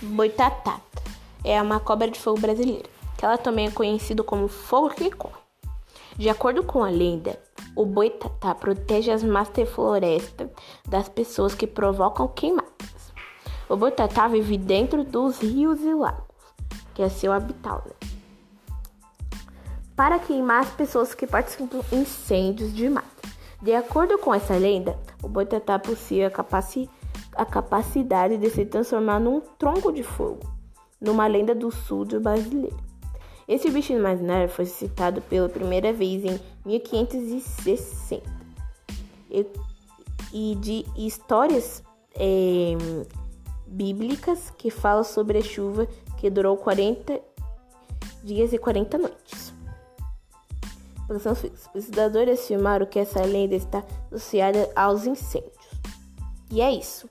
Boitatá é uma cobra de fogo brasileira, que ela também é conhecida como fogo que corre. De acordo com a lenda, o boitatá protege as masterflorestas das pessoas que provocam queimadas. O boitatá vive dentro dos rios e lagos, que é seu habitat. Né? Para queimar as pessoas que participam de incêndios de mata. De acordo com essa lenda, o boitatá possui a capacidade a capacidade de se transformar num tronco de fogo, numa lenda do sul do brasileiro. Esse bicho imaginário foi citado pela primeira vez em 1560 e, e de histórias é, bíblicas que falam sobre a chuva que durou 40 dias e 40 noites. Os pesquisadores afirmaram que essa lenda está associada aos incêndios. E é isso.